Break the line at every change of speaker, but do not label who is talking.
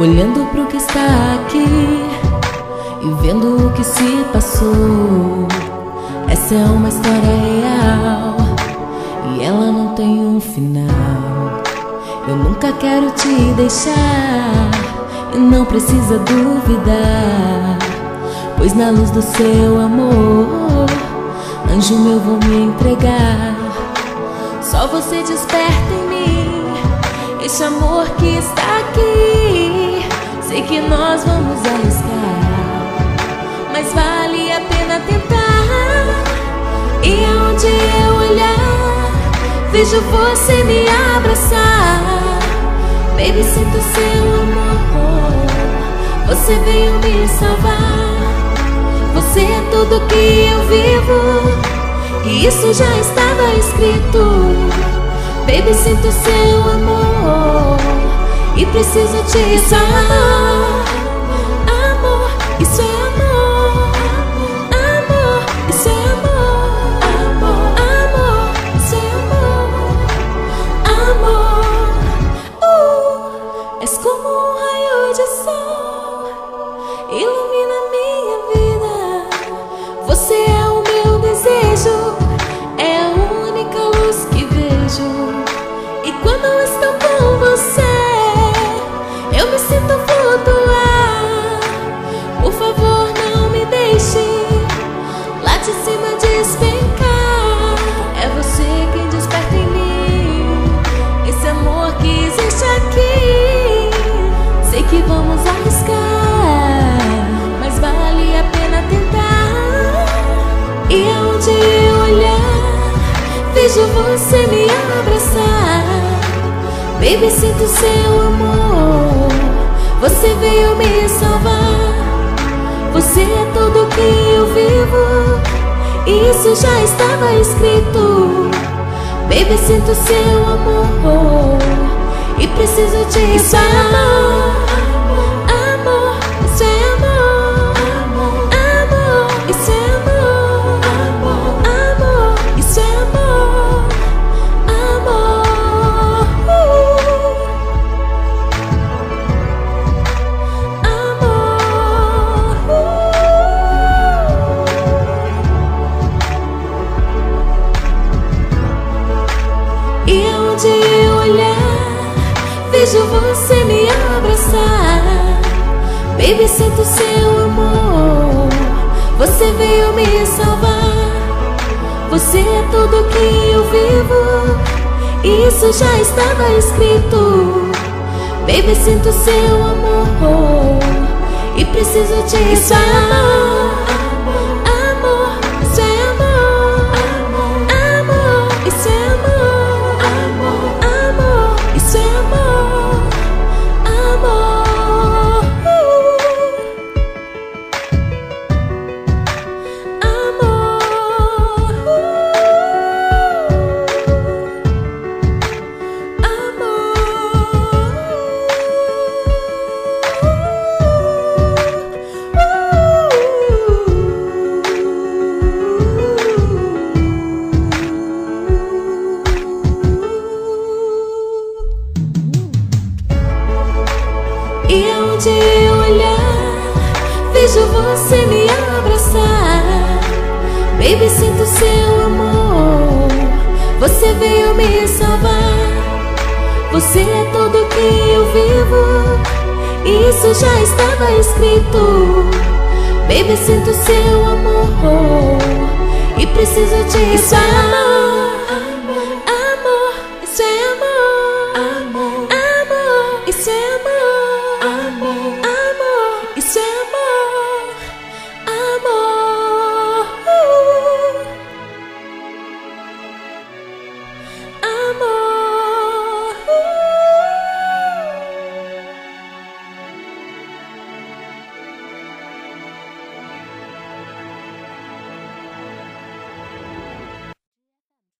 Olhando pro que está aqui e vendo o que se passou. Essa é uma história real e ela não tem um final. Eu nunca quero te deixar e não precisa duvidar, pois na luz do seu amor, anjo meu, vou me entregar. Só você desperta em mim esse amor que está aqui. Que nós vamos arriscar, mas vale a pena tentar. E aonde eu olhar, vejo você me abraçar. Baby, sinto seu amor. Você veio me salvar. Você é tudo que eu vivo. E isso já estava escrito. Baby, sinto seu amor e preciso te amar. Vejo você me abraçar. Baby, sinto seu amor. Você veio me salvar. Você é tudo que eu vivo. Isso já estava escrito. Baby, sinto seu amor. E preciso te amar. Você me abraçar. Baby, sinto seu amor. Você veio me salvar. Você é tudo que eu vivo. Isso já estava escrito. Baby, sinto seu amor. E preciso te amar. E eu olhar, vejo você me abraçar. Baby, sinto seu amor. Você veio me salvar. Você é tudo que eu vivo. Isso já estava escrito. Baby, sinto seu amor. E preciso te amar.